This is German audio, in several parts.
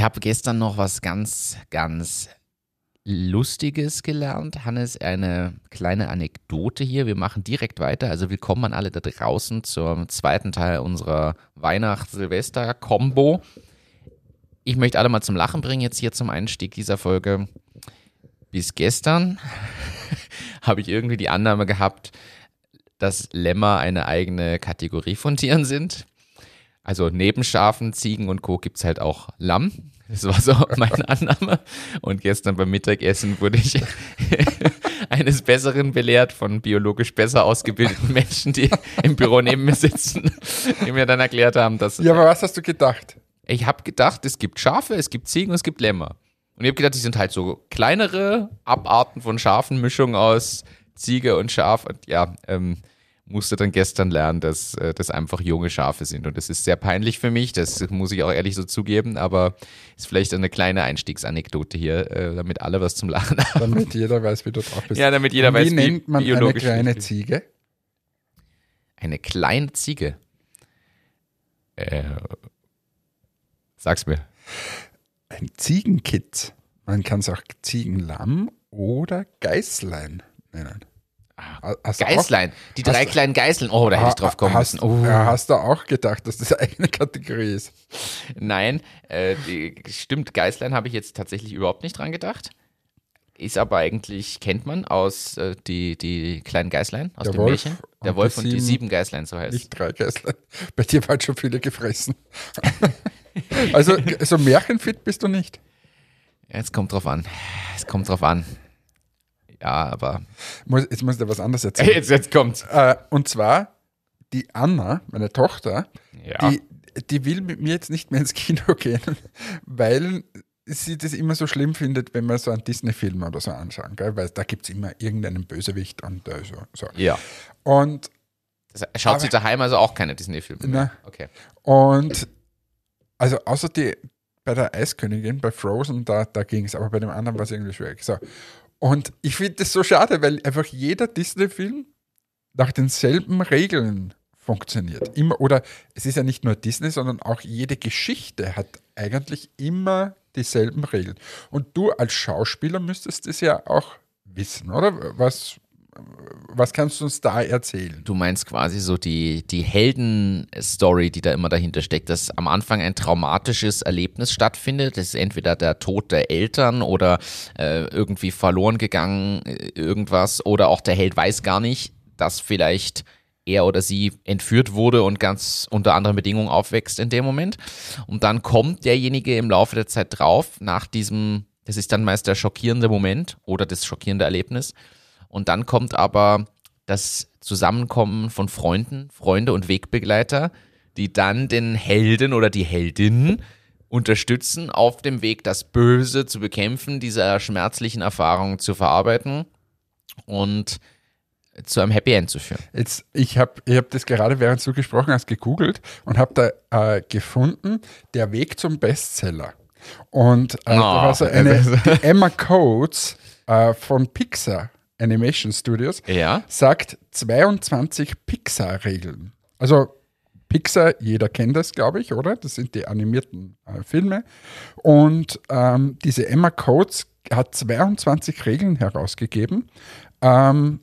Ich habe gestern noch was ganz, ganz Lustiges gelernt. Hannes, eine kleine Anekdote hier. Wir machen direkt weiter. Also willkommen an alle da draußen zum zweiten Teil unserer Weihnachts-Silvester-Kombo. Ich möchte alle mal zum Lachen bringen jetzt hier zum Einstieg dieser Folge. Bis gestern habe ich irgendwie die Annahme gehabt, dass Lämmer eine eigene Kategorie von Tieren sind. Also neben Schafen, Ziegen und Co. gibt es halt auch Lamm. Das war so meine Annahme. Und gestern beim Mittagessen wurde ich eines Besseren belehrt von biologisch besser ausgebildeten Menschen, die im Büro neben mir sitzen, die mir dann erklärt haben, dass. Ja, aber was hast du gedacht? Ich habe gedacht, es gibt Schafe, es gibt Ziegen und es gibt Lämmer. Und ich habe gedacht, die sind halt so kleinere Abarten von Schafen, Mischung aus Ziege und Schaf. Und ja, ähm, musste dann gestern lernen, dass äh, das einfach junge Schafe sind. Und das ist sehr peinlich für mich, das muss ich auch ehrlich so zugeben, aber ist vielleicht eine kleine Einstiegsanekdote hier, äh, damit alle was zum Lachen haben. Damit jeder weiß, wie du drauf bist. Ja, damit jeder Und weiß, wie nennt man eine kleine Ziege? Eine kleine Ziege. Äh, sag's mir. Ein Ziegenkitz. Man kann es auch Ziegenlamm oder Geißlein nennen. Hast du auch- Geißlein, die drei kleinen Geißeln. Oh, da hätte ich drauf kommen hast, müssen. Oh. ja, hast du auch gedacht, dass das eine eigene Kategorie ist? Nein, äh, die, stimmt, Geißlein habe ich jetzt tatsächlich überhaupt nicht dran gedacht. Ist aber eigentlich, kennt man aus äh, die, die kleinen Geißlein, aus Der dem Wolf Märchen. Der Wolf und die sieben- Geißlein, so heißt Nicht drei Geißlein. Bei dir waren schon viele gefressen. also so märchenfit bist du nicht. Es kommt drauf an. Es kommt drauf an. Ja, aber. Jetzt muss ich dir was anderes erzählen. Jetzt, jetzt kommt's. Äh, und zwar die Anna, meine Tochter, Ja. die, die will mit mir jetzt nicht mehr ins Kino gehen, weil sie das immer so schlimm findet, wenn wir so einen Disney-Film oder so anschauen, gell? weil da gibt es immer irgendeinen Bösewicht und äh, so, so. ja. Und, Das schaut Aber- sie daheim also auch keine Disney-Filme Na. mehr. Okay. und also außer die bei der Eiskönigin, bei Frozen, da, da ging es, aber bei dem anderen war es irgendwie schwierig. So. Und ich finde das so schade, weil einfach jeder Disney-Film nach denselben Regeln funktioniert. Immer, oder es ist ja nicht nur Disney, sondern auch jede Geschichte hat eigentlich immer dieselben Regeln. Und du als Schauspieler müsstest es ja auch wissen, oder? Was, was kannst du uns da erzählen? Du meinst quasi so die, die Helden-Story, die da immer dahinter steckt, dass am Anfang ein traumatisches Erlebnis stattfindet. Das ist entweder der Tod der Eltern oder äh, irgendwie verloren gegangen, äh, irgendwas. Oder auch der Held weiß gar nicht, dass vielleicht er oder sie entführt wurde und ganz unter anderen Bedingungen aufwächst in dem Moment. Und dann kommt derjenige im Laufe der Zeit drauf, nach diesem, das ist dann meist der schockierende Moment oder das schockierende Erlebnis. Und dann kommt aber das Zusammenkommen von Freunden, Freunde und Wegbegleiter, die dann den Helden oder die Heldin unterstützen, auf dem Weg das Böse zu bekämpfen, diese schmerzlichen Erfahrungen zu verarbeiten und zu einem Happy End zu führen. Jetzt, ich habe ich hab das gerade, während du gesprochen hast, gegoogelt und habe da äh, gefunden, der Weg zum Bestseller. Und äh, da Oh, war so eine Emma Coates äh, von Pixar Animation Studios Ja. sagt 22 Pixar-Regeln. Also Pixar, jeder kennt das, glaube ich, oder? Das sind die animierten äh, Filme. Und ähm, diese Emma Coates hat 22 Regeln herausgegeben, ähm,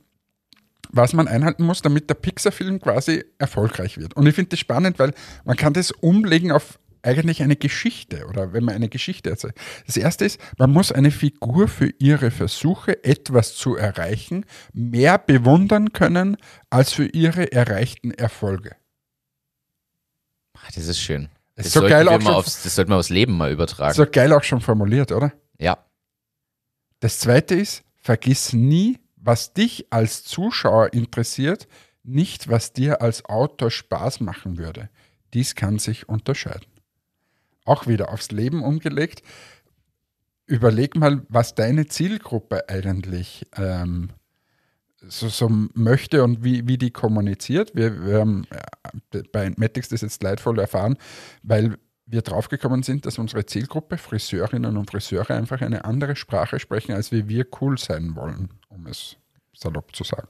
was man einhalten muss, damit der Pixar-Film quasi erfolgreich wird. Und ich finde das spannend, weil man kann das umlegen auf eigentlich eine Geschichte oder wenn man eine Geschichte erzählt. Das erste ist, man muss eine Figur für ihre Versuche, etwas zu erreichen, mehr bewundern können als für ihre erreichten Erfolge. Ach, Das ist schön. Ist Das, so sollten geil auch schon- aufs, das sollten wir aufs Leben mal übertragen. So geil auch schon formuliert, oder? Ja. Das zweite ist, vergiss nie, was dich als Zuschauer interessiert, nicht was dir als Autor Spaß machen würde. Dies kann sich unterscheiden. Auch wieder aufs Leben umgelegt. Überleg mal, was deine Zielgruppe eigentlich ähm, so, so möchte und wie, wie die kommuniziert. Wir, wir haben äh, bei Matics das jetzt leidvoll erfahren, weil wir draufgekommen sind, dass unsere Zielgruppe, Friseurinnen und Friseure, einfach eine andere Sprache sprechen, als wie wir cool sein wollen, um es salopp zu sagen.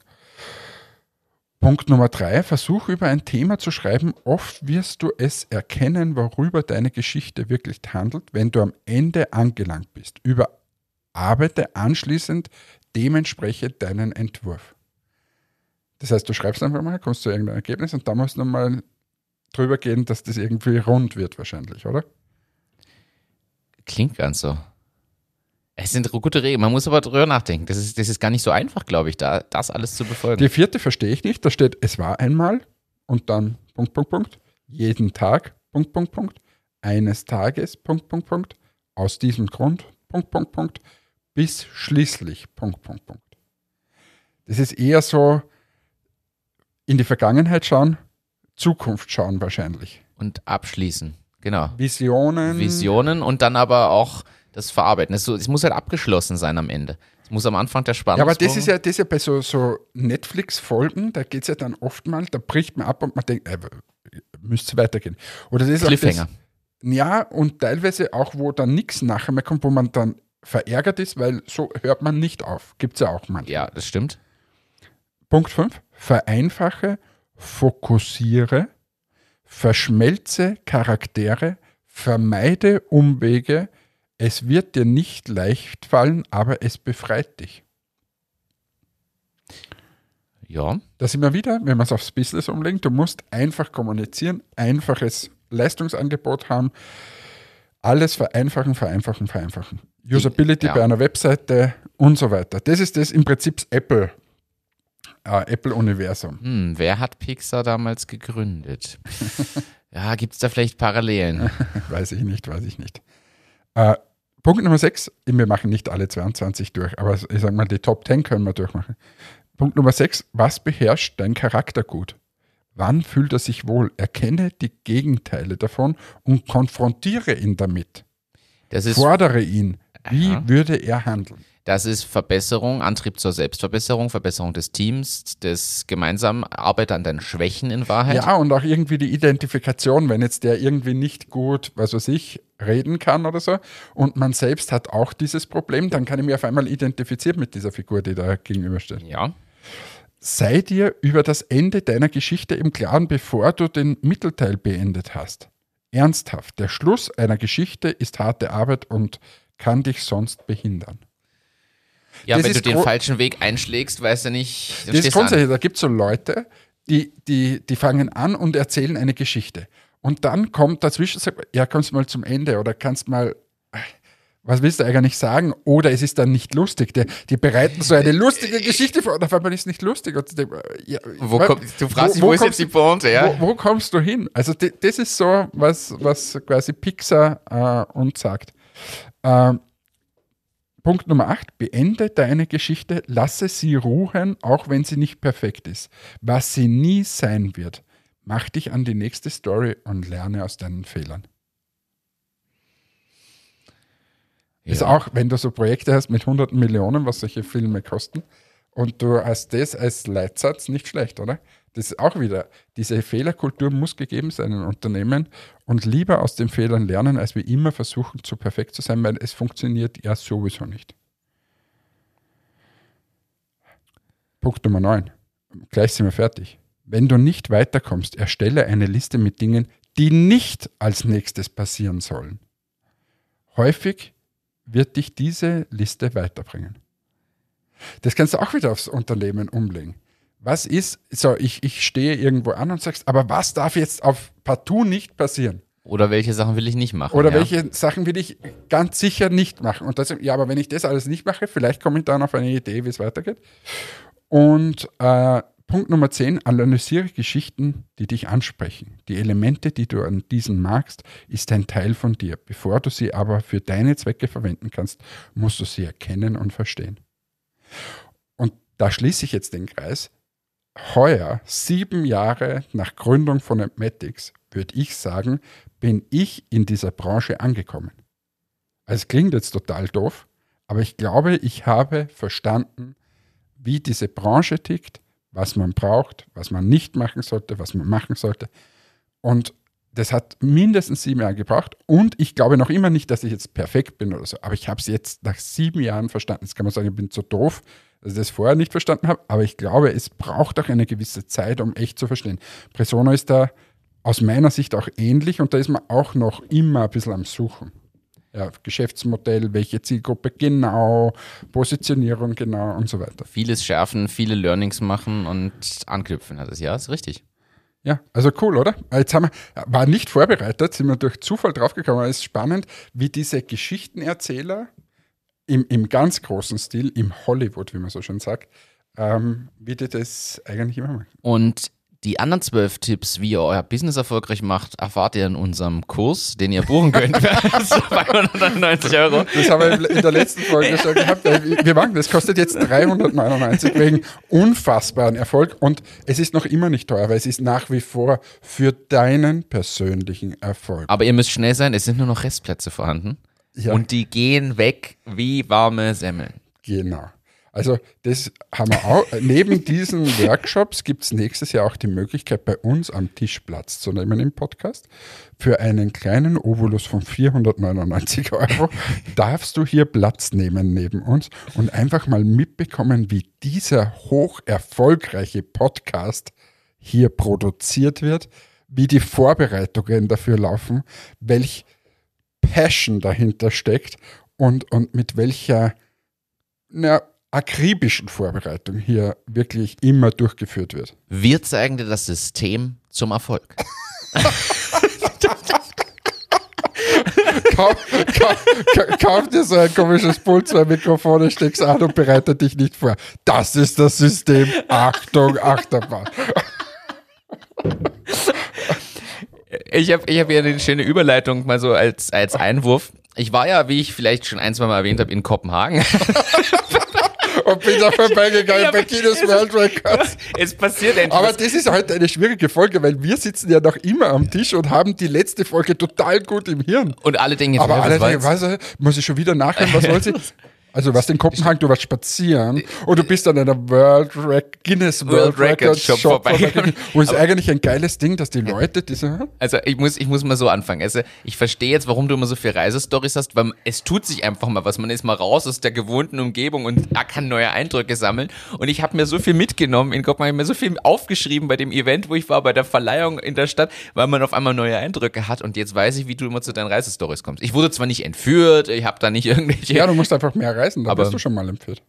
Punkt Nummer drei, versuch über ein Thema zu schreiben. Oft wirst du es erkennen, worüber deine Geschichte wirklich handelt, wenn du am Ende angelangt bist. Überarbeite anschließend dementsprechend deinen Entwurf. Das heißt, du schreibst einfach mal, kommst zu irgendeinem Ergebnis und da musst du mal drüber gehen, dass das irgendwie rund wird wahrscheinlich, oder? Klingt ganz so. Es sind gute Regeln, man muss aber drüber nachdenken. Das ist, das ist gar nicht so einfach, glaube ich, da das alles zu befolgen. Die vierte verstehe ich nicht. Da steht, es war einmal und dann Punkt, Punkt, Punkt. Jeden Tag, Punkt, Punkt, Punkt. Eines Tages, Punkt, Punkt, Punkt. Aus diesem Grund, Punkt, Punkt, Punkt. Bis schließlich, Punkt, Punkt, Punkt. Das ist eher so in die Vergangenheit schauen, Zukunft schauen wahrscheinlich. Und abschließen, genau. Visionen. Visionen und dann aber auch das Verarbeiten. Es, so, es muss halt abgeschlossen sein am Ende. Es muss am Anfang der Spannung Ja, aber das ist ja, das ist ja bei so, so Netflix-Folgen, da geht es ja dann oft mal, da bricht man ab und man denkt, äh, müsste es weitergehen. Oder das ist Cliffhanger. Das, ja, und teilweise auch, wo dann nichts nachher mehr kommt, wo man dann verärgert ist, weil so hört man nicht auf. Gibt es ja auch manchmal. Ja, das stimmt. Punkt 5. Vereinfache, fokussiere, verschmelze Charaktere, vermeide Umwege, es wird dir nicht leicht fallen, aber es befreit dich. Ja. Da sind wir wieder, wenn man es aufs Business umlegt, du musst einfach kommunizieren, einfaches Leistungsangebot haben, alles vereinfachen, vereinfachen, vereinfachen. Usability ja. bei einer Webseite und so weiter. Das ist das im Prinzip Apple, äh, Apple-Universum. Hm, wer hat Pixar damals gegründet? ja, gibt es da vielleicht Parallelen? weiß ich nicht, weiß ich nicht. Äh, Punkt Nummer 6, wir machen nicht alle 22 durch, aber ich sage mal, die Top 10 können wir durchmachen. Punkt Nummer 6, was beherrscht dein Charakter gut? Wann fühlt er sich wohl? Erkenne die Gegenteile davon und konfrontiere ihn damit. Fordere ihn. Wie Aha. würde er handeln? Das ist Verbesserung, Antrieb zur Selbstverbesserung, Verbesserung des Teams, das gemeinsame Arbeit an deinen Schwächen in Wahrheit. Ja, und auch irgendwie die Identifikation, wenn jetzt der irgendwie nicht gut, was weiß ich, reden kann oder so und man selbst hat auch dieses Problem, dann kann ich mich auf einmal identifizieren mit dieser Figur, die da gegenübersteht. Ja. Sei dir über das Ende deiner Geschichte im Klaren, bevor du den Mittelteil beendet hast. Ernsthaft, der Schluss einer Geschichte ist harte Arbeit und kann dich sonst behindern. Ja, das wenn du den falschen Weg einschlägst, weißt du nicht. Das ist grundsätzlich, da gibt es so Leute, die, die, die fangen an und erzählen eine Geschichte. Und dann kommt dazwischen, sagt, ja, kommst mal zum Ende oder kannst mal, was willst du eigentlich sagen? Oder es ist dann nicht lustig. Die, die bereiten so eine lustige Geschichte vor und auf einmal ist es nicht lustig. Und denk, ja, wo komm, du fragst dich, wo, wo ist jetzt die Pointe? Ja? Wo, wo, kommst du hin? Also das ist so, was, was quasi Pixar äh, uns sagt. Ähm, Punkt Nummer 8. Beende deine Geschichte, lasse sie ruhen, auch wenn sie nicht perfekt ist. Was sie nie sein wird. Mach dich an die nächste Story und lerne aus deinen Fehlern. Ja. Ist auch, wenn du so Projekte hast mit hunderten Millionen, was solche Filme kosten, und du hast das als Leitsatz, nicht schlecht, oder? Das ist auch wieder, diese Fehlerkultur muss gegeben sein in Unternehmen und lieber aus den Fehlern lernen, als wir immer versuchen, zu perfekt zu sein, weil es funktioniert ja sowieso nicht. Punkt Nummer 9. Gleich sind wir fertig. Wenn du nicht weiterkommst, erstelle eine Liste mit Dingen, die nicht als nächstes passieren sollen. Häufig wird dich diese Liste weiterbringen. Das kannst du auch wieder aufs Unternehmen umlegen. Was ist, so ich, ich stehe irgendwo an und sagst, aber was darf jetzt auf partout nicht passieren? Oder welche Sachen will ich nicht machen? Oder ja. welche Sachen will ich ganz sicher nicht machen? Und das, ja, aber wenn ich das alles nicht mache, vielleicht komme ich dann auf eine Idee, wie es weitergeht. Und äh, Punkt Nummer 10, analysiere Geschichten, die dich ansprechen. Die Elemente, die du an diesen magst, ist ein Teil von dir. Bevor du sie aber für deine Zwecke verwenden kannst, musst du sie erkennen und verstehen. Und da schließe ich jetzt den Kreis. Heuer, sieben Jahre nach Gründung von Admetics, würde ich sagen, bin ich in dieser Branche angekommen. Es klingt jetzt total doof, aber ich glaube, ich habe verstanden, wie diese Branche tickt, was man braucht, was man nicht machen sollte, was man machen sollte. Und das hat mindestens sieben Jahre gebraucht. Und ich glaube noch immer nicht, dass ich jetzt perfekt bin oder so. Aber ich habe es jetzt nach sieben Jahren verstanden. Jetzt kann man sagen, ich bin zu doof, dass ich das vorher nicht verstanden habe, aber ich glaube, es braucht auch eine gewisse Zeit, um echt zu verstehen. Presono ist da aus meiner Sicht auch ähnlich und da ist man auch noch immer ein bisschen am Suchen. Ja, Geschäftsmodell, welche Zielgruppe genau, Positionierung genau und so weiter. Vieles schärfen, viele Learnings machen und anknüpfen hat es. Ja, ist richtig. Ja, also cool, oder? Jetzt haben wir, war nicht vorbereitet, sind wir durch Zufall draufgekommen. Es ist spannend, wie diese Geschichtenerzähler im, im ganz großen Stil, im Hollywood, wie man so schön sagt, ähm, wie die das eigentlich immer machen. Und die anderen zwölf Tipps, wie ihr euer Business erfolgreich macht, erfahrt ihr in unserem Kurs, den ihr buchen könnt für 299 Euro. Das haben wir in der letzten Folge schon gehabt. Wir machen, das kostet jetzt 399 wegen unfassbaren Erfolg und es ist noch immer nicht teuer, weil es ist nach wie vor für deinen persönlichen Erfolg. Aber ihr müsst schnell sein, es sind nur noch Restplätze vorhanden. Ja. Und die gehen weg wie warme Semmeln. Genau. Also das haben wir auch. Neben diesen Workshops gibt es nächstes Jahr auch die Möglichkeit, bei uns am Tisch Platz zu nehmen im Podcast. Für einen kleinen Obolus von 499 Euro darfst du hier Platz nehmen neben uns und einfach mal mitbekommen, wie dieser hoch erfolgreiche Podcast hier produziert wird, wie die Vorbereitungen dafür laufen, welch Passion dahinter steckt und, und mit welcher na, akribischen Vorbereitung hier wirklich immer durchgeführt wird. Wir zeigen dir das System zum Erfolg. kauf, kauf, kauf, dir so ein komisches Pult, zwei Mikrofone, steckst an und bereite dich nicht vor. Das ist das System. Achtung, Achterbahn. Ich habe ich hab hier eine schöne Überleitung mal so als, als Einwurf. Ich war ja, wie ich vielleicht schon ein, zwei Mal erwähnt habe, in Kopenhagen. und bin da vorbeigegangen ja, bei Guinness World Records. Es passiert endlich. Aber das ist heute eine schwierige Folge, weil wir sitzen ja noch immer am Tisch und haben die letzte Folge total gut im Hirn. Und alle denken, aber alle denken, was, muss ich schon wieder nachhören, was wollen sie? Also was in Kopenhagen, du warst spazieren und du bist an einer World Rec Guinness World, World Records Shop, Shop vorbei. Wo ist eigentlich ein geiles Ding, dass die Leute diese. Also ich muss, ich muss mal so anfangen. Also ich verstehe jetzt, warum du immer so viele Reisestories hast, weil es tut sich einfach mal was. Man ist mal raus aus der gewohnten Umgebung und kann neue Eindrücke sammeln. Und ich habe mir so viel mitgenommen in Kopenhagen, mir so viel aufgeschrieben bei dem Event, wo ich war, bei der Verleihung in der Stadt, weil man auf einmal neue Eindrücke hat. Und jetzt weiß ich, wie du immer zu deinen Reisestories kommst. Ich wurde zwar nicht entführt, ich habe da nicht irgendwelche. Ja, du musst einfach mehr reisen, da aber, bist du schon mal entführt.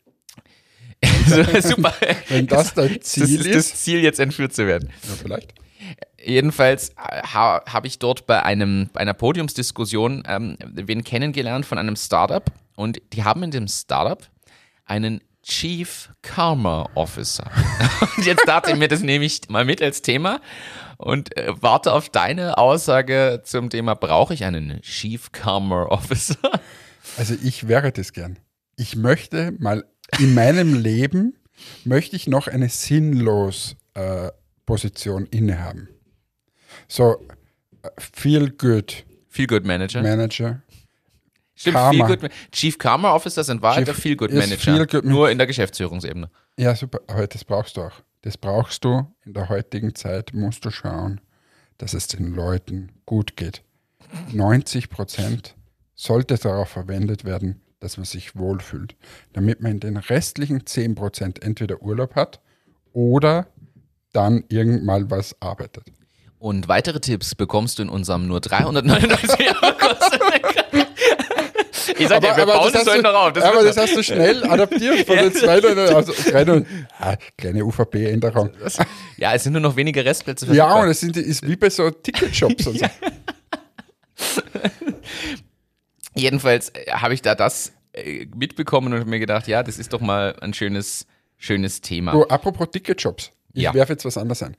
super. Wenn das dein Ziel das, ist. Das Ziel, jetzt entführt zu werden. Ja, vielleicht. Jedenfalls ha, habe ich dort bei einem, einer Podiumsdiskussion ähm, wen kennengelernt von einem Startup und die haben in dem Startup einen Chief Karma Officer. und jetzt dachte ich mir, das nehme ich mal mit als Thema und äh, warte auf deine Aussage zum Thema, brauche ich einen Chief Karma Officer? Also ich wäre das gern ich möchte mal in meinem Leben, möchte ich noch eine sinnlos äh, Position innehaben. So, äh, feel good. Feel good Manager. Manager. Stimmt, Karma. Feel good, Chief Karma Officer sind Wahrheit der Feel Good Manager. Feel good nur in der Geschäftsführungsebene. Ja, super. Aber das brauchst du auch. Das brauchst du in der heutigen Zeit, musst du schauen, dass es den Leuten gut geht. 90 Prozent sollte darauf verwendet werden, dass man sich wohlfühlt, damit man in den restlichen 10% entweder Urlaub hat oder dann irgendwann was arbeitet. Und weitere Tipps bekommst du in unserem nur 399 Euro. Ich sag dir, wir aber bauen das, das noch auf. Das aber das hast du schnell adaptiert von den zwei, also kleine, ah, kleine UVP-Änderung. Ja, es sind nur noch wenige Restplätze. Ja, und es sind, ist wie bei so Ticketshops und so. Jedenfalls äh, habe ich da das äh, mitbekommen und mir gedacht, ja, das ist doch mal ein schönes, schönes Thema. Du, apropos Ticketjobs. Ich ja. werfe jetzt was anderes ein.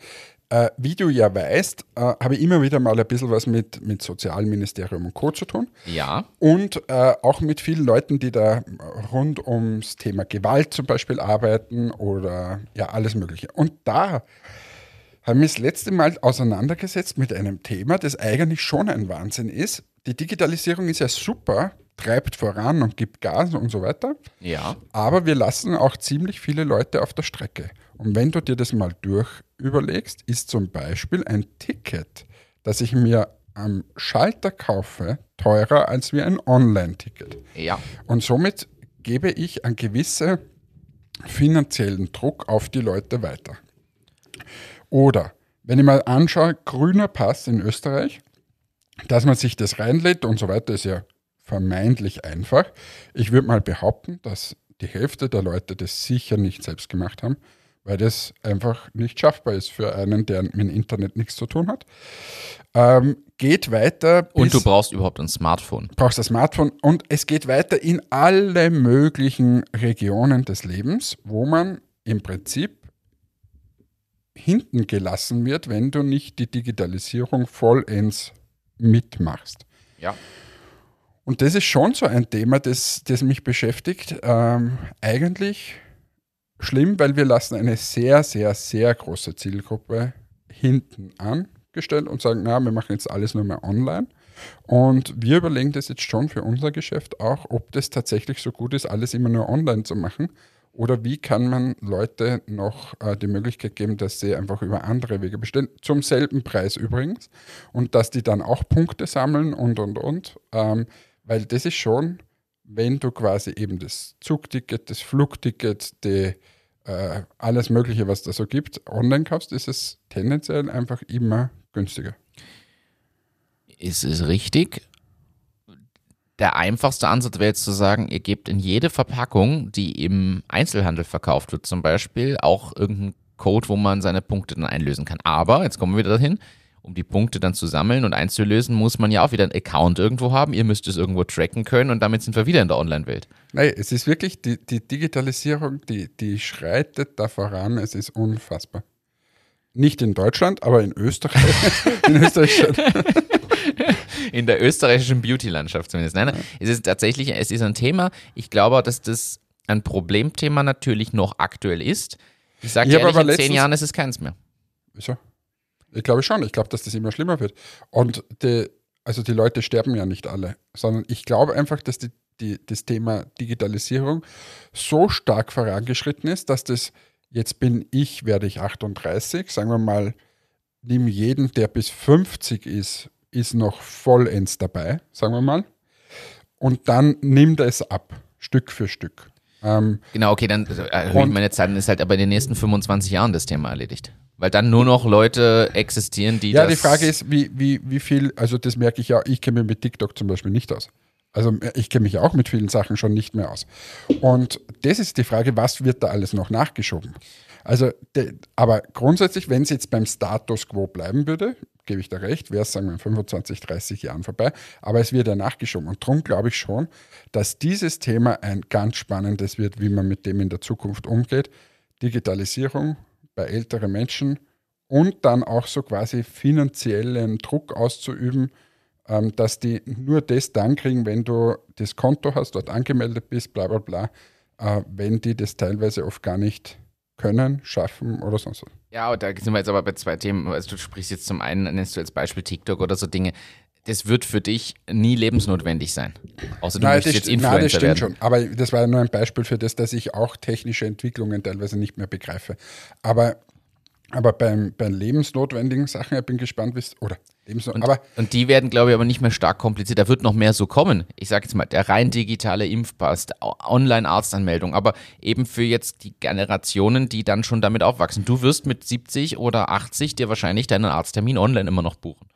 Äh, wie du ja weißt, äh, habe ich immer wieder mal ein bisschen was mit, mit Sozialministerium und Co. zu tun. Ja. Und äh, auch mit vielen Leuten, die da rund ums Thema Gewalt zum Beispiel arbeiten oder ja, alles Mögliche. Und da haben wir das letzte Mal auseinandergesetzt mit einem Thema, das eigentlich schon ein Wahnsinn ist, die Digitalisierung ist ja super, treibt voran und gibt Gas und so weiter. Ja. Aber wir lassen auch ziemlich viele Leute auf der Strecke. Und wenn du dir das mal durch überlegst, ist zum Beispiel ein Ticket, das ich mir am Schalter kaufe, teurer als wie ein Online-Ticket. Ja. Und somit gebe ich an gewisse finanziellen Druck auf die Leute weiter. Oder wenn ich mal anschaue, grüner Pass in Österreich, dass man sich das reinlädt und so weiter, ist ja vermeintlich einfach. Ich würde mal behaupten, dass die Hälfte der Leute das sicher nicht selbst gemacht haben, weil das einfach nicht schaffbar ist für einen, der mit dem Internet nichts zu tun hat. Ähm, geht weiter. und du brauchst überhaupt ein Smartphone. Brauchst ein Smartphone und es geht weiter in alle möglichen Regionen des Lebens, wo man im Prinzip hinten gelassen wird, wenn du nicht die Digitalisierung vollends mitmachst. Ja. Und das ist schon so ein Thema, das, das mich beschäftigt. Ähm, eigentlich schlimm, weil wir lassen eine sehr, sehr, sehr große Zielgruppe hinten angestellt und sagen, na, wir machen jetzt alles nur mehr online. Und wir überlegen das jetzt schon für unser Geschäft auch, ob das tatsächlich so gut ist, alles immer nur online zu machen. Oder wie kann man Leute noch äh, die Möglichkeit geben, dass sie einfach über andere Wege bestellen, zum selben Preis übrigens, und dass die dann auch Punkte sammeln und, und, und. Ähm, weil das ist schon, wenn du quasi eben das Zugticket, das Flugticket, die, äh, alles Mögliche, was da so gibt, online kaufst, ist es tendenziell einfach immer günstiger. Ist es richtig? Der einfachste Ansatz wäre jetzt zu sagen, ihr gebt in jede Verpackung, die im Einzelhandel verkauft wird, zum Beispiel, auch irgendeinen Code, wo man seine Punkte dann einlösen kann. Aber, jetzt kommen wir wieder dahin, um die Punkte dann zu sammeln und einzulösen, muss man ja auch wieder einen Account irgendwo haben. Ihr müsst es irgendwo tracken können und damit sind wir wieder in der Online-Welt. Nein, es ist wirklich, die, die Digitalisierung, die, die schreitet da voran, es ist unfassbar. Nicht in Deutschland, aber in Österreich. in Österreich schon. in der österreichischen Beauty-Landschaft zumindest. Nein, nein, es ist tatsächlich, es ist ein Thema. Ich glaube, dass das ein Problemthema natürlich noch aktuell ist. Ich sage ehrlich, in zehn Jahren ist es keins mehr. Wieso? Ich glaube schon. Ich glaube, dass das immer schlimmer wird. Und die, also die Leute sterben ja nicht alle, sondern ich glaube einfach, dass die, die, das Thema Digitalisierung so stark vorangeschritten ist, dass das, jetzt bin ich, werde ich 38, sagen wir mal, nimm jeden, der bis 50 ist, ist noch vollends dabei, sagen wir mal. Und dann nimmt es ab, Stück für Stück. Ähm, genau, okay, dann äh, erhöhe ich meine Zeit, dann ist halt aber in den nächsten 25 Jahren das Thema erledigt. Weil dann nur noch Leute existieren, die Ja, die Frage ist, wie, wie, wie viel, also das merke ich ja, ich kenne mich mit TikTok zum Beispiel nicht aus. Also ich kenne mich auch mit vielen Sachen schon nicht mehr aus. Und das ist die Frage, was wird da alles noch nachgeschoben? Also, de, aber grundsätzlich, wenn es jetzt beim Status quo bleiben würde, gebe ich da recht, wäre es, sagen wir, in 25, 30 Jahren vorbei. Aber es wird ja nachgeschoben. Und darum glaube ich schon, dass dieses Thema ein ganz spannendes wird, wie man mit dem in der Zukunft umgeht. Digitalisierung bei älteren Menschen und dann auch so quasi finanziellen Druck auszuüben, ähm, dass die nur das dann kriegen, wenn du das Konto hast, dort angemeldet bist, bla bla bla, äh, wenn die das teilweise oft gar nicht können, schaffen oder sonst was. Ja, da sind wir jetzt aber bei zwei Themen. Also du sprichst jetzt zum einen, nennst du als Beispiel TikTok oder so Dinge. Das wird für dich nie lebensnotwendig sein. Außer du nein, möchtest jetzt Influencer nein, das stimmt werden. schon. Aber das war nur ein Beispiel für das, dass ich auch technische Entwicklungen teilweise nicht mehr begreife. Aber aber beim, bei lebensnotwendigen Sachen, ich bin gespannt, wie es, oder und, aber und die werden, glaube ich, aber nicht mehr stark kompliziert. Da wird noch mehr so kommen. Ich sage jetzt mal, der rein digitale Impfpass, Online-Arztanmeldung, aber eben für jetzt die Generationen, die dann schon damit aufwachsen. Du wirst mit 70 oder 80 dir wahrscheinlich deinen Arzttermin online immer noch buchen.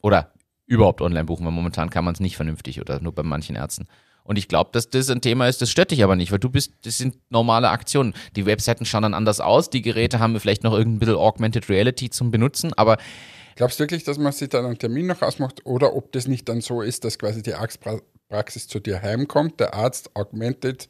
Oder überhaupt online buchen, weil momentan kann man es nicht vernünftig oder nur bei manchen Ärzten. Und ich glaube, dass das ein Thema ist, das stört dich aber nicht, weil du bist, das sind normale Aktionen. Die Webseiten schauen dann anders aus, die Geräte haben vielleicht noch irgendein bisschen Augmented Reality zum Benutzen, aber Glaubst du wirklich, dass man sich dann einen Termin noch ausmacht oder ob das nicht dann so ist, dass quasi die Arztpraxis zu dir heimkommt, der Arzt augmented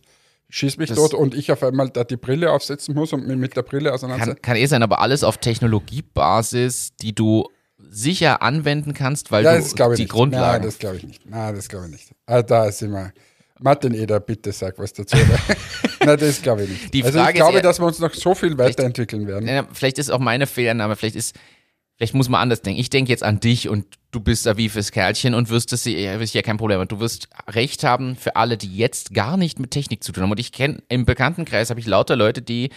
schieß mich das tot und ich auf einmal da die Brille aufsetzen muss und mich mit der Brille auseinandersetzen? Kann, kann eh sein, aber alles auf Technologiebasis, die du sicher anwenden kannst, weil ja, du die nicht. Grundlagen. Nein, das glaube ich nicht. Nein, das glaube ich nicht. Also da sind wir. Martin Eder, bitte sag was dazu. Nein, das glaube ich nicht. Die also ich glaube, dass wir uns noch so viel weiterentwickeln werden. Ja, vielleicht ist auch meine Fehlername, vielleicht ist, vielleicht muss man anders denken. Ich denke jetzt an dich und du bist wie fürs Kerlchen und wirst das, ja, ist ja kein Problem. Du wirst Recht haben für alle, die jetzt gar nicht mit Technik zu tun haben. Und ich kenne, im Bekanntenkreis habe ich lauter Leute, die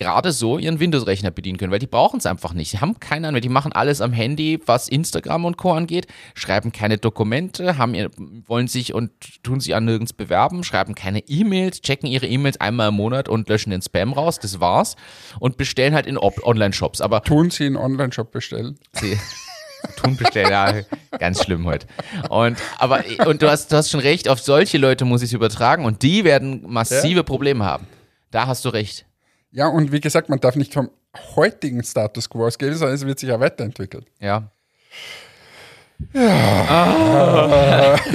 gerade so ihren Windows-Rechner bedienen können, weil die brauchen es einfach nicht. Sie haben keine Ahnung, die machen alles am Handy, was Instagram und Co. angeht, schreiben keine Dokumente, haben ihr, wollen sich und tun sich an nirgends bewerben, schreiben keine E-Mails, checken ihre E-Mails einmal im Monat und löschen den Spam raus, das war's. Und bestellen halt in Online-Shops. Aber tun sie in Online-Shop bestellen? Sie Tun bestellen, ja, ganz schlimm heute. Und, aber, und du hast, du hast schon recht, auf solche Leute muss ich es übertragen und die werden massive ja. Probleme haben. Da hast du recht. Ja, und wie gesagt, man darf nicht vom heutigen Status quo ausgehen, sondern es wird sich ja weiterentwickeln. Ja. Ja. Ah.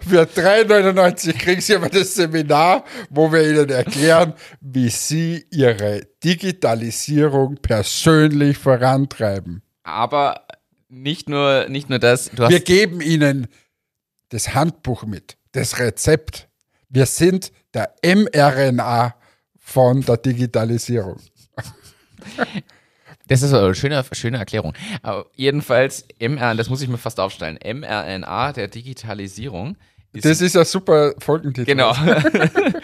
Für 3,99 kriegen Sie aber das Seminar, wo wir Ihnen erklären, wie Sie Ihre Digitalisierung persönlich vorantreiben. Aber nicht nur, nicht nur das. wir geben Ihnen das Handbuch mit, das Rezept. Wir sind der mRNA von der Digitalisierung. Das ist eine schöne, schöne Erklärung. Aber jedenfalls, mRNA, das muss ich mir fast aufstellen. mRNA der Digitalisierung. Ist das ist ein super Folgentitel. Genau.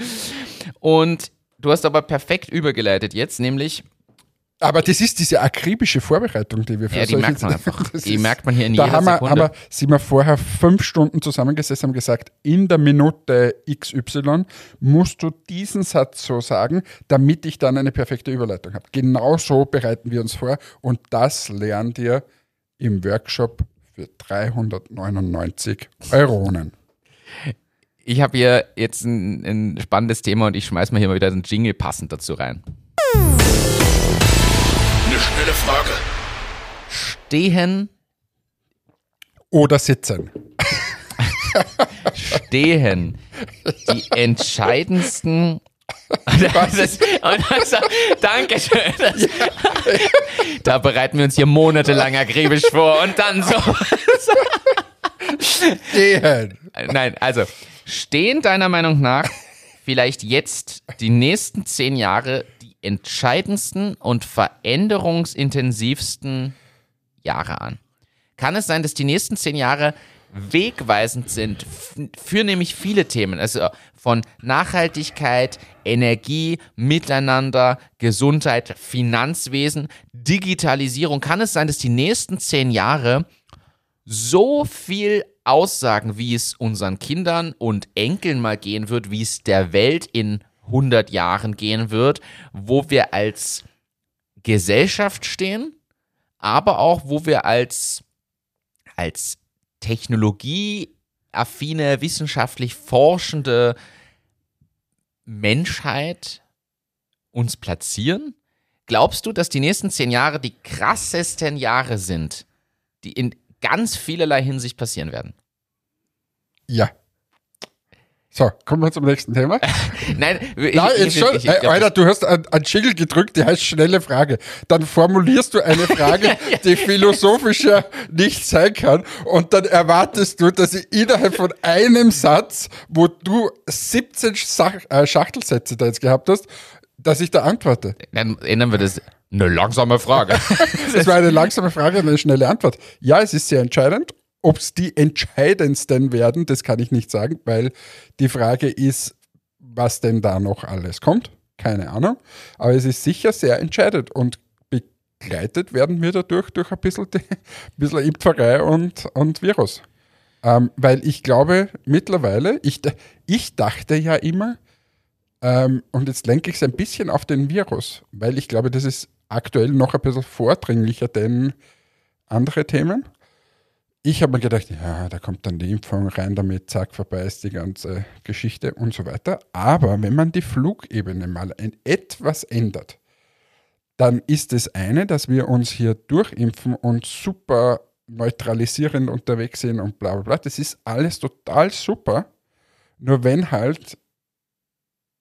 Und du hast aber perfekt übergeleitet jetzt, nämlich aber das ist diese akribische Vorbereitung, die wir für Ja, die merkt man einfach. Die merkt man hier in da jeder haben wir, Sekunde. Aber sind wir vorher fünf Stunden zusammengesessen und gesagt, in der Minute XY musst du diesen Satz so sagen, damit ich dann eine perfekte Überleitung habe. Genau so bereiten wir uns vor und das lernt ihr im Workshop für 399 Euronen. Ich habe hier jetzt ein, ein spannendes Thema und ich schmeiß mal hier mal wieder einen Jingle passend dazu rein. Eine schnelle Frage. Stehen oder sitzen? Stehen die entscheidendsten das, das, danke schön. Das, ja. Da bereiten wir uns hier monatelang akribisch vor und dann so. Stehen. Nein, also stehen deiner Meinung nach vielleicht jetzt die nächsten zehn Jahre entscheidendsten und veränderungsintensivsten Jahre an. Kann es sein, dass die nächsten zehn Jahre wegweisend sind für nämlich viele Themen, also von Nachhaltigkeit, Energie, Miteinander, Gesundheit, Finanzwesen, Digitalisierung. Kann es sein, dass die nächsten zehn Jahre so viel aussagen, wie es unseren Kindern und Enkeln mal gehen wird, wie es der Welt in 100 Jahren gehen wird, wo wir als Gesellschaft stehen, aber auch wo wir als, als technologieaffine, wissenschaftlich forschende Menschheit uns platzieren? Glaubst du, dass die nächsten zehn Jahre die krassesten Jahre sind, die in ganz vielerlei Hinsicht passieren werden? Ja. So, kommen wir zum nächsten Thema. Nein, ich, Nein jetzt ich, schon. Ich, ich, Alter, du hast einen Jingle gedrückt, der heißt schnelle Frage. Dann formulierst du eine Frage, die philosophischer nicht sein kann. Und dann erwartest du, dass ich innerhalb von einem Satz, wo du 17 Sach äh, Schachtelsätze da jetzt gehabt hast, dass ich da antworte. Dann ändern wir das. Eine langsame Frage. das war eine langsame Frage und eine schnelle Antwort. Ja, es ist sehr entscheidend ob es die entscheidendsten werden, das kann ich nicht sagen, weil die Frage ist, was denn da noch alles kommt. Keine Ahnung. Aber es ist sicher sehr entscheidend und begleitet werden wir dadurch durch ein bisschen, die, ein bisschen Impferei und, und Virus. Ähm, weil ich glaube mittlerweile, ich, ich dachte ja immer, ähm, und jetzt lenke ich es ein bisschen auf den Virus, weil ich glaube, das ist aktuell noch ein bisschen vordringlicher denn andere Themen ich habe mir gedacht, ja, da kommt dann die Impfung rein damit, zack, vorbei ist die ganze Geschichte und so weiter. Aber wenn man die Flugebene mal etwas ändert, dann ist es eine, dass wir uns hier durchimpfen und super neutralisierend unterwegs sind und bla bla bla. Das ist alles total super. Nur wenn halt,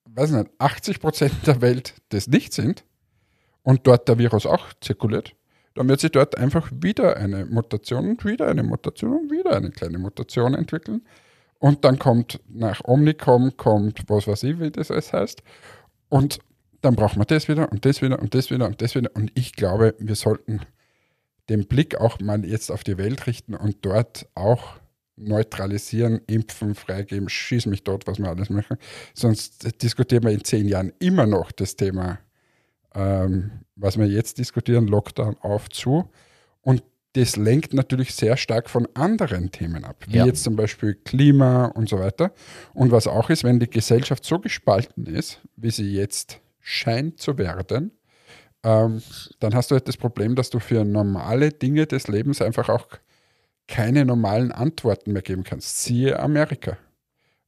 weiß nicht, 80 Prozent der Welt das nicht sind und dort der Virus auch zirkuliert, dann wird sich dort einfach wieder eine Mutation und wieder eine Mutation und wieder eine kleine Mutation entwickeln. Und dann kommt nach Omnicom, kommt was weiß ich, wie das alles heißt. Und dann braucht man das wieder und das wieder und das wieder und das wieder. Und ich glaube, wir sollten den Blick auch mal jetzt auf die Welt richten und dort auch neutralisieren, impfen, freigeben, schieß mich dort, was wir alles machen. Sonst diskutieren wir in zehn Jahren immer noch das Thema ähm, was wir jetzt diskutieren, Lockdown auf zu. Und das lenkt natürlich sehr stark von anderen Themen ab, wie Ja. jetzt zum Beispiel Klima und so weiter. Und was auch ist, wenn die Gesellschaft so gespalten ist, wie sie jetzt scheint zu werden, ähm, dann hast du halt das Problem, dass du für normale Dinge des Lebens einfach auch keine normalen Antworten mehr geben kannst. Siehe Amerika.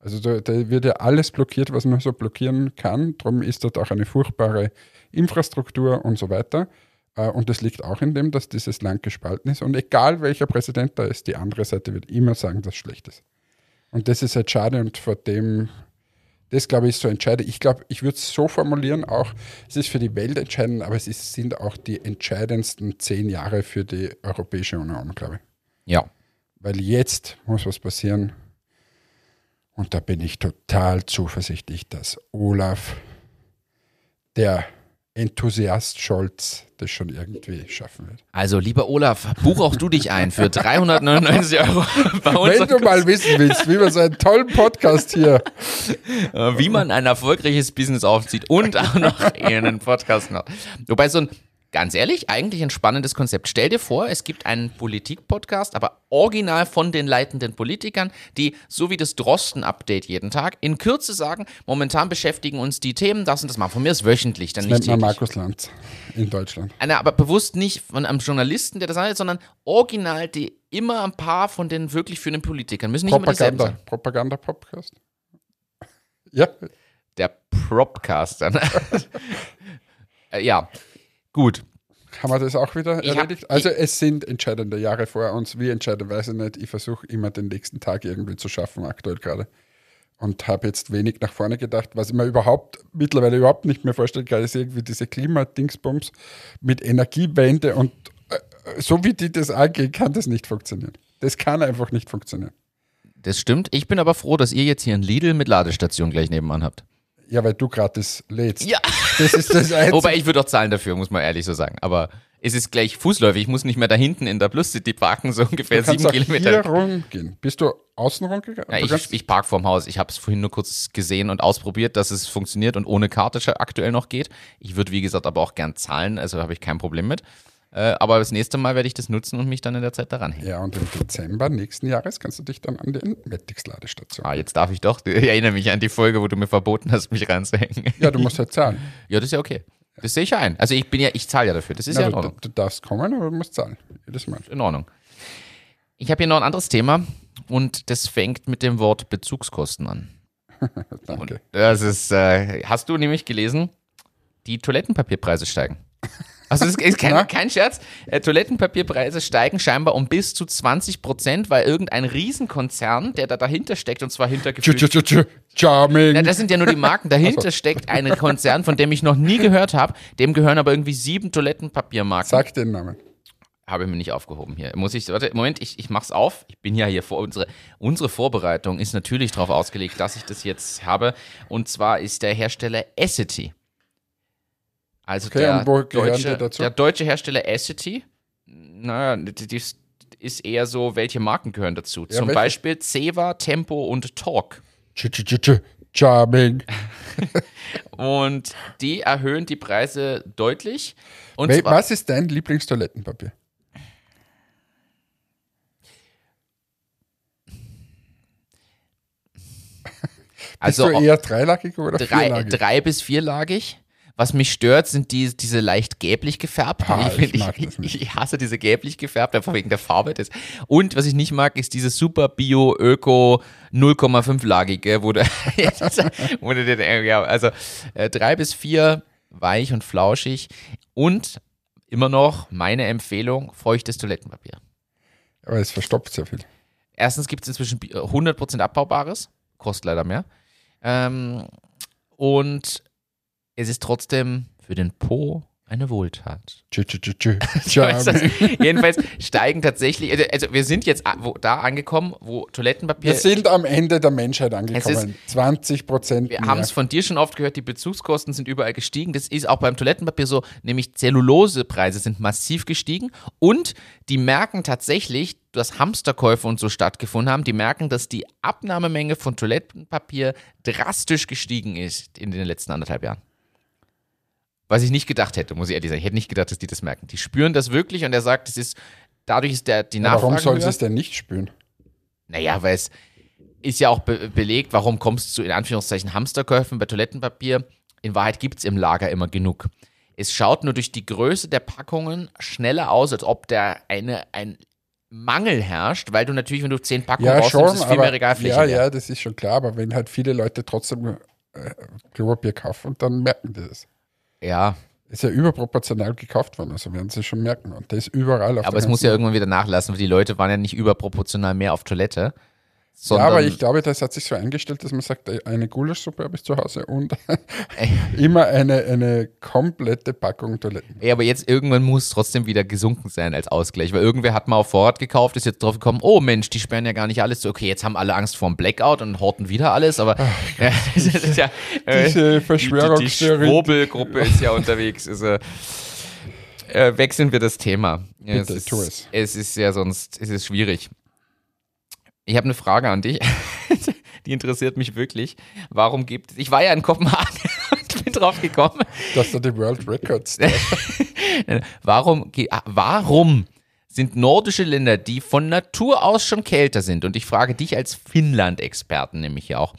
Also da, da wird ja alles blockiert, was man so blockieren kann. Darum ist dort auch eine furchtbare Infrastruktur und so weiter. Äh, Und das liegt auch in dem, dass dieses Land gespalten ist. Und egal welcher Präsident da ist, die andere Seite wird immer sagen, dass es schlecht ist. Und das ist halt schade und vor dem, das glaube ich ist so entscheidend. Ich glaube, ich würde es so formulieren, auch es ist für die Welt entscheidend, aber es ist, sind auch die entscheidendsten zehn Jahre für die Europäische Union, glaube ich. Ja. Weil jetzt muss was passieren. Und da bin ich total zuversichtlich, dass Olaf, der Enthusiast Scholz, das schon irgendwie schaffen wird. Also, lieber Olaf, buch auch du dich ein für 399 Euro bei uns. Wenn du mal wissen willst, wie man so einen tollen Podcast hier. wie man ein erfolgreiches Business aufzieht und auch noch einen Podcast macht. Wobei so ein, ganz ehrlich, eigentlich ein spannendes Konzept. Stell dir vor, es gibt einen Politik-Podcast, aber original von den leitenden Politikern, die, so wie das Drosten-Update jeden Tag, in Kürze sagen, momentan beschäftigen uns die Themen, das und das machen. Von mir ist wöchentlich, dann Das nicht täglich. Markus Lanz in Deutschland. Einer, aber bewusst nicht von einem Journalisten, der das sagt, sondern original, die immer ein paar von den wirklich führenden Politikern müssen nicht immer dieselben Propaganda, sein. Propaganda-Podcast. Ja, Der Propcaster. ne? Äh, ja, gut. haben wir das auch wieder Ich hab- erledigt? also es sind entscheidende Jahre vor uns. Wie entscheidend, weiß ich nicht. Ich versuche immer den nächsten Tag irgendwie zu schaffen, aktuell gerade. Und habe jetzt wenig nach vorne gedacht. Was ich mir überhaupt mittlerweile überhaupt nicht mehr vorstellen kann, ist irgendwie diese Klimadingsbums mit Energiewende und äh, so wie die das angehen, kann das nicht funktionieren. Das kann einfach nicht funktionieren. Das stimmt. Ich bin aber froh, dass ihr jetzt hier ein Lidl mit Ladestation gleich nebenan habt. Ja, weil du gratis lädst. Ja. Das ist das Einzige. Wobei ich würde auch zahlen dafür, muss man ehrlich so sagen. Aber es ist gleich fußläufig. Ich muss nicht mehr da hinten in der Plus City parken, so ungefähr du sieben Kilometer. hier rumgehen. Bist du außen rumgegangen? Ja, ich, ich park vorm Haus. Ich habe es vorhin nur kurz gesehen und ausprobiert, dass es funktioniert und ohne Karte aktuell noch geht. Ich würde, wie gesagt, aber auch gern zahlen, also habe ich kein Problem mit. Äh, aber das nächste Mal werde ich das nutzen und mich dann in der Zeit daran hängen. Ja, und im Dezember nächsten Jahres kannst du dich dann an die Entmetics-Ladestation. Ah, jetzt darf ich doch. Ich erinnere mich an die Folge, wo du mir verboten hast, mich ranzuhängen. Ja, du musst halt zahlen. Ja, das ist ja okay. Das sehe ich ja ein. Also ich bin ja, ich zahle ja dafür. Das ist Na, ja in du, Ordnung. du darfst kommen, aber du musst zahlen. Jedes Mal. In Ordnung. Ich habe hier noch ein anderes Thema und das fängt mit dem Wort Bezugskosten an. Danke. Das ist, äh, hast du nämlich gelesen, die Toilettenpapierpreise steigen. Also das ist kein, kein Scherz. Äh, Toilettenpapierpreise steigen scheinbar um bis zu 20 Prozent, weil irgendein Riesenkonzern, der da dahinter steckt, und zwar hinter Tschü, gefühlt tschü, tschü, tschü. Charming. Na, das sind ja nur die Marken. Dahinter steckt ein Konzern, von dem ich noch nie gehört habe. Dem gehören aber irgendwie sieben Toilettenpapiermarken. Sag den Namen. Habe ich mir nicht aufgehoben hier. Muss ich, warte, Moment, ich, ich mach's auf. Ich bin ja hier vor, unsere, unsere Vorbereitung ist natürlich darauf ausgelegt, dass ich das jetzt habe. Und zwar ist der Hersteller Essity. Also Okay, der, deutsche, der deutsche Hersteller Essity, naja, die ist- eher so, welche Marken gehören dazu? Ja, Zum welche? Beispiel Ceva, Tempo und Torque. Tschü, tschü, tschü. Charming. Und die erhöhen die Preise deutlich. Und Was ist dein Lieblingstoilettenpapier? also eher dreilagig oder drei, vierlagig? drei bis vierlagig. Was mich stört, sind die, diese leicht gelblich gefärbten. Ah, ich, ich ich, ich hasse diese gelblich gefärbten, einfach wegen der Farbe. Des. Und was ich nicht mag, ist diese super Bio, Öko 0,5-lagige, wo du, wo du ja, also äh, drei bis vier, weich und flauschig. Und immer noch meine Empfehlung, feuchtes Toilettenpapier. Aber es verstopft sehr viel. Erstens gibt es inzwischen Bi- äh, 100% abbaubares, kostet leider mehr. Ähm, und es ist trotzdem für den Po eine Wohltat. Tschü, tschü, tschü, tschü. So ist. Jedenfalls steigen tatsächlich, also, also wir sind jetzt a- wo, da angekommen, wo Toilettenpapier. Wir sind am Ende der Menschheit angekommen. 20 Prozent wir haben es von dir schon oft gehört, die Bezugskosten sind überall gestiegen. Das ist auch beim Toilettenpapier so, nämlich Zellulosepreise sind massiv gestiegen und die merken tatsächlich, dass Hamsterkäufe und so stattgefunden haben, die merken, dass die Abnahmemenge von Toilettenpapier drastisch gestiegen ist in den letzten anderthalb Jahren. Was ich nicht gedacht hätte, muss ich ehrlich sagen. Ich hätte nicht gedacht, dass die das merken. Die spüren das wirklich und er sagt, es ist, dadurch ist der, die Nachfrage. Warum sollen sie es denn nicht spüren? Naja, weil es ist ja auch be belegt, warum kommst du in Anführungszeichen Hamsterkäufen bei Toilettenpapier? In Wahrheit gibt es im Lager immer genug. Es schaut nur durch die Größe der Packungen schneller aus, als ob da eine, ein Mangel herrscht, weil du natürlich, wenn du zehn Packungen Ja, rausnimmst, schon, ist viel mehr Regalfläche. ja, leer. ja, das ist schon klar, aber wenn halt viele Leute trotzdem äh, Klopapier kaufen, dann merken die das. Ja, Ist ja überproportional gekauft worden, also werden sie schon merken. Und das ist überall auf aber es muss ja irgendwann wieder nachlassen, weil die Leute waren ja nicht überproportional mehr auf Toilette. Ja, Sondern, aber ich glaube, das hat sich so eingestellt, dass man sagt, äh, eine Gulaschsuppe habe ich zu Hause und immer eine, eine komplette Packung Toiletten. Ja, aber jetzt irgendwann muss es trotzdem wieder gesunken sein als Ausgleich, weil irgendwer hat mal auf Vorrat gekauft, ist jetzt drauf gekommen, oh Mensch, die sperren ja gar nicht alles zu. Okay, jetzt haben alle Angst vor dem Blackout und horten wieder alles, aber ja, das ist ja, äh, Diese die, die Verschwörungstheorie. Schwurbelgruppe ist ja unterwegs. Also, äh, wechseln wir das Thema. Ja, Bitte, es, ist, es. es ist ja sonst, es ist schwierig. Ich habe eine Frage an dich. Die interessiert mich wirklich. Warum gibt es, ich war ja in Kopenhagen und bin drauf gekommen, Dass da die World Records. Warum, ah, warum sind nordische Länder, die von Natur aus schon kälter sind, und ich frage dich als Finnland-Experten nämlich ja auch,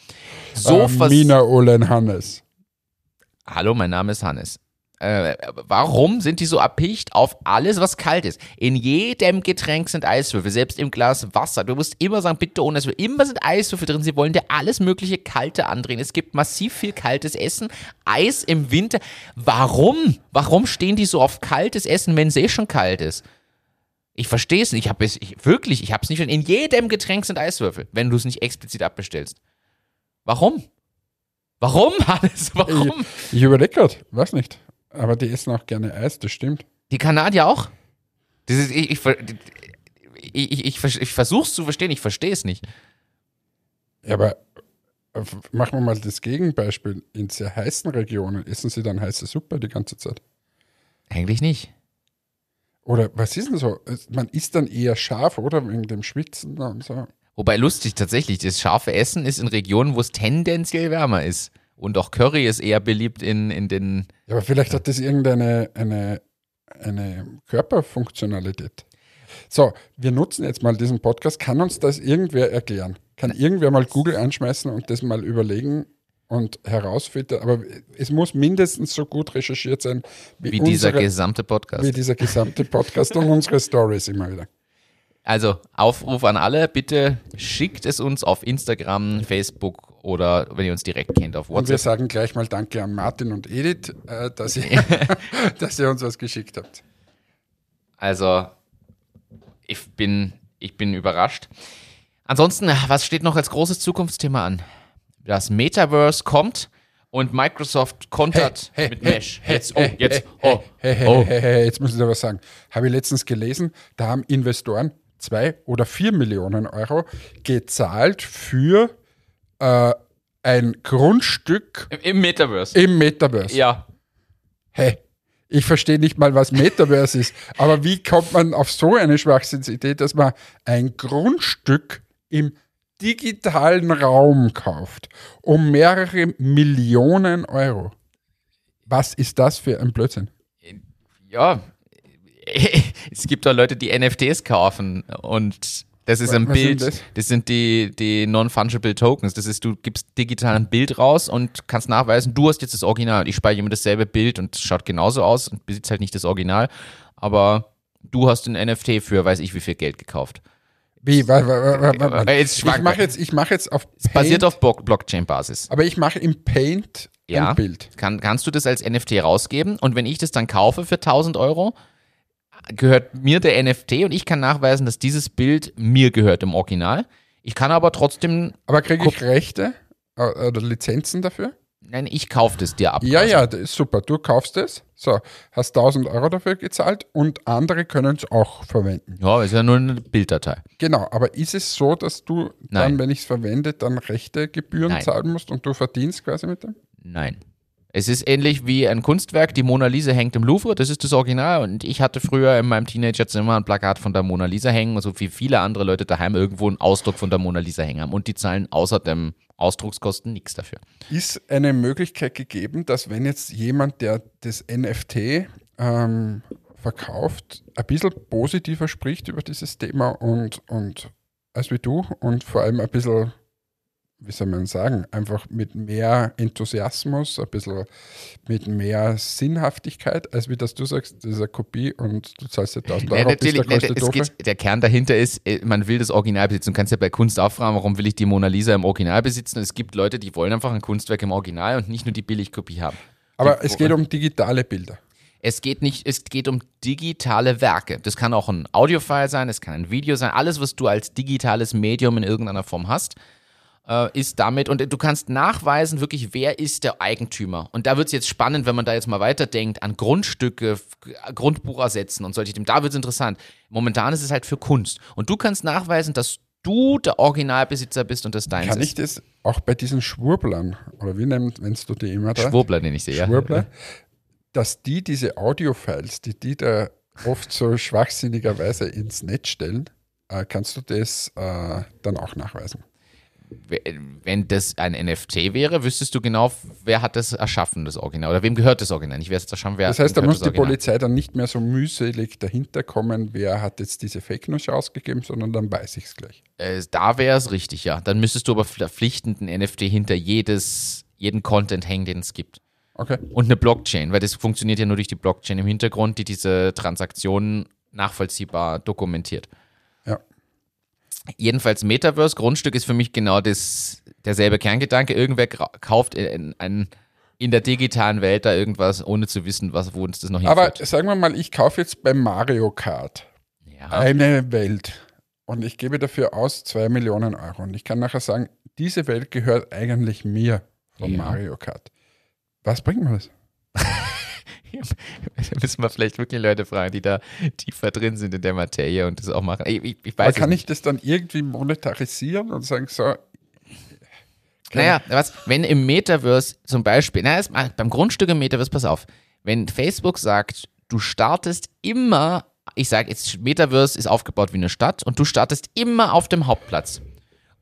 so äh, vers Mina Olen Hannes. Hallo, mein Name ist Hannes. Äh, warum sind die so erpicht auf alles, was kalt ist? In jedem Getränk sind Eiswürfel, selbst im Glas Wasser. Du musst immer sagen, bitte ohne Eiswürfel. Immer sind Eiswürfel drin. Sie wollen dir alles mögliche Kalte andrehen. Es gibt massiv viel kaltes Essen. Eis im Winter. Warum? Warum stehen die so auf kaltes Essen, wenn es eh schon kalt ist? Ich verstehe es nicht. Ich habe es ich, wirklich, ich habe es nicht. In jedem Getränk sind Eiswürfel, wenn du es nicht explizit abbestellst. Warum? Warum, Hannes? Warum? Ich, ich überlege gerade, weiß nicht. Aber die essen auch gerne Eis, das stimmt. Die Kanadier auch? Das ist, ich, ich, ich, ich, ich, ich versuche es zu verstehen, ich verstehe es nicht. Ja, aber äh, machen wir mal das Gegenbeispiel. In sehr heißen Regionen essen sie dann heiße Suppe die ganze Zeit. Eigentlich nicht. Oder was ist denn so? Man isst dann eher scharf, oder? Wegen dem Schwitzen und so. Wobei lustig tatsächlich, das scharfe Essen ist in Regionen, wo es tendenziell wärmer ist. Und auch Curry ist eher beliebt in, in den. Ja, aber vielleicht hat das irgendeine eine, eine Körperfunktionalität. So, wir nutzen jetzt mal diesen Podcast. Kann uns das irgendwer erklären? Kann irgendwer mal Google anschmeißen und das mal überlegen und herausfinden? Aber es muss mindestens so gut recherchiert sein wie, Wie dieser unsere, gesamte Podcast. wie dieser gesamte Podcast und unsere Stories immer wieder. Also Aufruf an alle, bitte schickt es uns auf Instagram, Facebook oder wenn ihr uns direkt kennt auf Und wir WhatsApp. sagen gleich mal Danke an Martin und Edith, äh, dass, ihr, dass ihr uns was geschickt habt. Also ich bin, ich bin überrascht. Ansonsten, was steht noch als großes Zukunftsthema an? Das Metaverse kommt und Microsoft kontert mit Mesh. jetzt, oh, jetzt, oh, Hey, hey, oh. hey, hey, jetzt muss ich dir was sagen. Habe ich letztens gelesen, da haben Investoren zwei oder vier Millionen Euro gezahlt für äh, ein Grundstück Im- Im Metaverse. im Metaverse. Ja. Hey, ich verstehe nicht mal, was Metaverse ist, aber wie kommt man auf so eine Schwachsinnsidee, dass man ein Grundstück im digitalen Raum kauft um mehrere Millionen Euro? Was ist das für ein Blödsinn? Ja. Es gibt auch Leute, die NFTs kaufen und das ist ein Was sind Bild, das? das? sind die, die Non-Fungible Tokens. Das ist, du gibst digital ein Bild raus und kannst nachweisen, du hast jetzt das Original. Ich speichere immer dasselbe Bild und es schaut genauso aus und besitzt halt nicht das Original. Aber du hast ein NFT für weiß ich wie viel Geld gekauft. Wie? Wa- wa- wa- wa- wa- Äh, jetzt Ich mache jetzt, ich mache jetzt auf Paint, basiert auf Block- Blockchain-Basis. aber ich mache im Paint Ja. ein Bild. Kann, kannst du das als NFT rausgeben und wenn ich das dann kaufe für 1000 Euro, gehört mir der NFT und ich kann nachweisen, dass dieses Bild mir gehört im Original. Ich kann aber trotzdem, Aber kriege ich Rechte äh, oder Lizenzen dafür? nein, ich kaufe das dir ab. Ja, ja, das ist super. Du kaufst es, so, hast 1000 Euro dafür gezahlt und andere können es auch verwenden. Ja, ist ja nur eine Bilddatei. Genau, aber ist es so, dass du dann, Nein. wenn ich es verwende, dann Rechtegebühren Nein. zahlen musst und du verdienst quasi mit dem? Nein. Es ist ähnlich wie ein Kunstwerk. Die Mona Lisa hängt im Louvre, das ist das Original. Und ich hatte früher in meinem Teenagerzimmer ein Plakat von der Mona Lisa hängen, so wie viele andere Leute daheim irgendwo einen Ausdruck von der Mona Lisa hängen haben. Und die zahlen außer dem Ausdruckskosten nichts dafür. Ist eine Möglichkeit gegeben, dass wenn jetzt jemand, der das NFT ähm, verkauft, ein bisschen positiver spricht über dieses Thema und, und als wie du und vor allem ein bisschen wie soll man sagen, einfach mit mehr Enthusiasmus, ein bisschen mit mehr Sinnhaftigkeit, als wie das du sagst, das ist eine Kopie und du zahlst ja 1000 Euro. Ja, natürlich, der, es geht, der Kern dahinter ist, äh, man will das Original besitzen. Du kannst ja bei Kunst auch fragen, warum will ich die Mona Lisa im Original besitzen? Es gibt Leute, die wollen einfach ein Kunstwerk im Original und nicht nur die Billigkopie haben. Aber die, es geht um digitale Bilder. Es geht nicht, es geht um digitale Werke. Das kann auch ein Audiofile sein, es kann ein Video sein, alles, was du als digitales Medium in irgendeiner Form hast äh, ist damit, und du kannst nachweisen, wirklich, wer ist der Eigentümer. Und da wird es jetzt spannend, wenn man da jetzt mal weiterdenkt, an Grundstücke, Grundbuch ersetzen und solche Themen. Da wird es interessant. Momentan ist es halt für Kunst. Und du kannst nachweisen, dass du der Originalbesitzer bist und das deins Kann ich das auch bei diesen Schwurblern, oder wie nennst du die immer da? Schwurbler nenne ich sie, ja. Schwurbler, dass die diese Audiofiles, die die da oft so schwachsinnigerweise ins Netz stellen, äh, kannst du das äh, dann auch nachweisen? Wenn das ein NFT wäre, wüsstest du genau, wer hat das erschaffen, das Original, oder wem gehört das Original? Nicht wer es erschaffen, wer Das heißt, da muss die Polizei dann nicht mehr so mühselig dahinter kommen, wer hat jetzt diese Fake News ausgegeben, sondern dann weiß ich es gleich. Äh, da wäre es richtig, ja. Dann müsstest du aber verpflichtend ein NFT hinter jedes, jeden Content hängen, den es gibt. Okay. Und eine Blockchain, weil das funktioniert ja nur durch die Blockchain im Hintergrund, die diese Transaktionen nachvollziehbar dokumentiert. Jedenfalls Metaverse, Grundstück ist für mich genau das, derselbe Kerngedanke. Irgendwer kauft in, in, in der digitalen Welt da irgendwas, ohne zu wissen, was, wo uns das noch hinführt. Aber sagen wir mal, ich kaufe jetzt bei Mario Kart ja. eine Welt und ich gebe dafür aus 2 Millionen Euro. Und ich kann nachher sagen, diese Welt gehört eigentlich mir von ja. Mario Kart. Was bringt mir das? da müssen wir vielleicht wirklich Leute fragen, die da tiefer drin sind in der Materie und das auch machen. Ich, ich, ich weiß kann ich das dann irgendwie monetarisieren und sagen, so. Naja, was, wenn im Metaverse zum Beispiel, naja, beim Grundstück im Metaverse, pass auf, wenn Facebook sagt, du startest immer, ich sage jetzt, Metaverse ist aufgebaut wie eine Stadt und du startest immer auf dem Hauptplatz.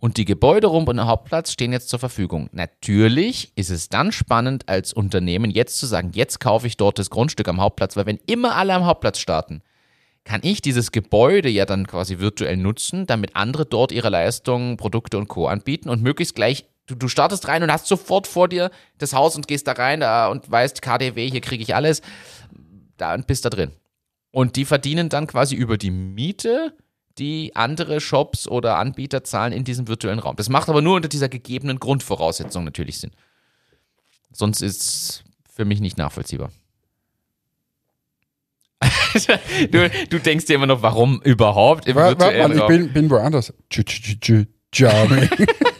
Und die Gebäude rund um den Hauptplatz stehen jetzt zur Verfügung. Natürlich ist es dann spannend als Unternehmen jetzt zu sagen, jetzt kaufe ich dort das Grundstück am Hauptplatz, weil wenn immer alle am Hauptplatz starten, kann ich dieses Gebäude ja dann quasi virtuell nutzen, damit andere dort ihre Leistungen, Produkte und Co. anbieten und möglichst gleich, du, du startest rein und hast sofort vor dir das Haus und gehst da rein da und weißt, KDW, hier kriege ich alles, da und bist da drin. Und die verdienen dann quasi über die Miete die andere Shops oder Anbieter zahlen in diesem virtuellen Raum. Das macht aber nur unter dieser gegebenen Grundvoraussetzung natürlich Sinn. Sonst ist es für mich nicht nachvollziehbar. du, du, denkst dir immer noch, warum überhaupt im Warte, virtuellen mal, Raum? Ich bin, bin woanders. Charming.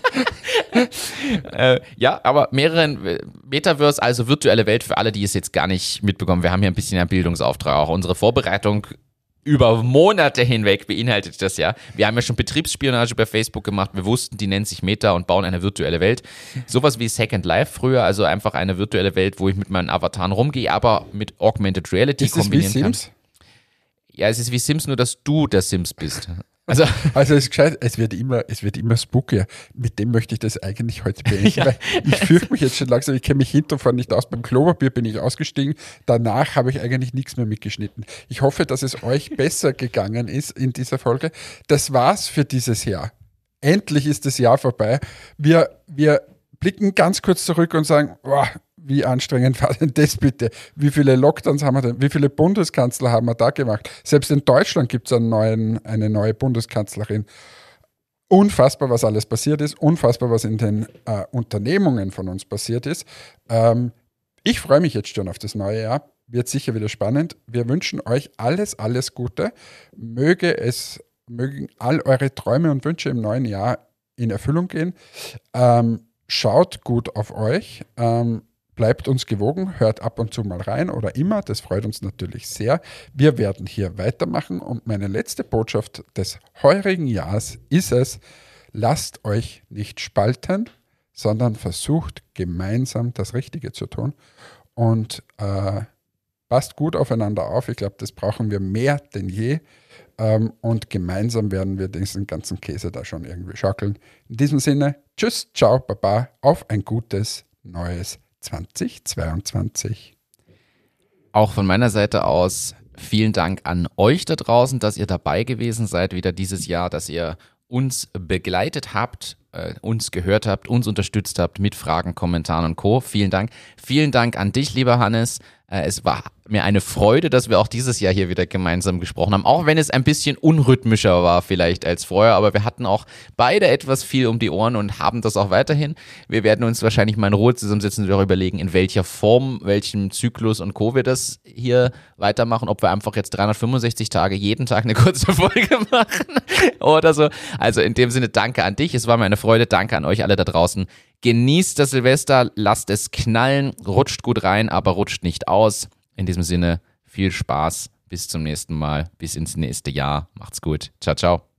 äh, ja, aber mehrere Metaverse, also virtuelle Welt für alle, die es jetzt gar nicht mitbekommen. Wir haben hier ein bisschen einen Bildungsauftrag. Auch unsere Vorbereitung über Monate hinweg beinhaltet das ja. Wir haben ja schon Betriebsspionage bei Facebook gemacht. Wir wussten, die nennt sich Meta und bauen eine virtuelle Welt. Sowas wie Second Life früher, also einfach eine virtuelle Welt, wo ich mit meinen Avataren rumgehe, aber mit Augmented Reality ist kombinieren wie Sims? kann. Ja, es ist wie Sims, nur dass du der Sims bist. Also, also es ist gescheit, es wird immer, es wird immer spookier. Mit dem möchte ich das eigentlich heute beenden. ja. Ich fürchte mich jetzt schon langsam, ich kenne mich hinter und vorne nicht aus. Beim Klopapier bin ich ausgestiegen. Danach habe ich eigentlich nichts mehr mitgeschnitten. Ich hoffe, dass es euch besser gegangen ist in dieser Folge. Das war's für dieses Jahr. Endlich ist das Jahr vorbei. Wir, wir blicken ganz kurz zurück und sagen, boah, wie anstrengend war denn das bitte? Wie viele Lockdowns haben wir denn? Wie viele Bundeskanzler haben wir da gemacht? Selbst in Deutschland gibt es eine neue Bundeskanzlerin. Unfassbar, was alles passiert ist. Unfassbar, was in den äh, Unternehmungen von uns passiert ist. Ähm, ich freue mich jetzt schon auf das neue Jahr. Wird sicher wieder spannend. Wir wünschen euch alles, alles Gute. Möge es, mögen all eure Träume und Wünsche im neuen Jahr in Erfüllung gehen. Ähm, schaut gut auf euch. Ähm, Bleibt uns gewogen, hört ab und zu mal rein oder immer, das freut uns natürlich sehr. Wir werden hier weitermachen und meine letzte Botschaft des heurigen Jahres ist es, lasst euch nicht spalten, sondern versucht gemeinsam das Richtige zu tun. Und äh, passt gut aufeinander auf. Ich glaube, das brauchen wir mehr denn je. Ähm, und gemeinsam werden wir diesen ganzen Käse da schon irgendwie schaukeln. In diesem Sinne, tschüss, ciao, baba, auf ein gutes neues 2022. Auch von meiner Seite aus vielen Dank an euch da draußen, dass ihr dabei gewesen seid wieder dieses Jahr, dass ihr uns begleitet habt, äh, uns gehört habt, uns unterstützt habt mit Fragen, Kommentaren und Co. Vielen Dank. Vielen Dank an dich, lieber Hannes. Äh, es war mir eine Freude, dass wir auch dieses Jahr hier wieder gemeinsam gesprochen haben, auch wenn es ein bisschen unrhythmischer war vielleicht als vorher, aber wir hatten auch beide etwas viel um die Ohren und haben das auch weiterhin. Wir werden uns wahrscheinlich mal in Ruhe zusammensetzen und auch überlegen, in welcher Form, welchem Zyklus und Co. wir das hier weitermachen, ob wir einfach jetzt 365 Tage jeden Tag eine kurze Folge machen oder so. Also in dem Sinne, danke an dich, es war mir eine Freude, danke an euch alle da draußen. Genießt das Silvester, lasst es knallen, rutscht gut rein, aber rutscht nicht aus. In diesem Sinne, viel Spaß. Bis zum nächsten Mal. Bis ins nächste Jahr. Macht's gut. Ciao, ciao.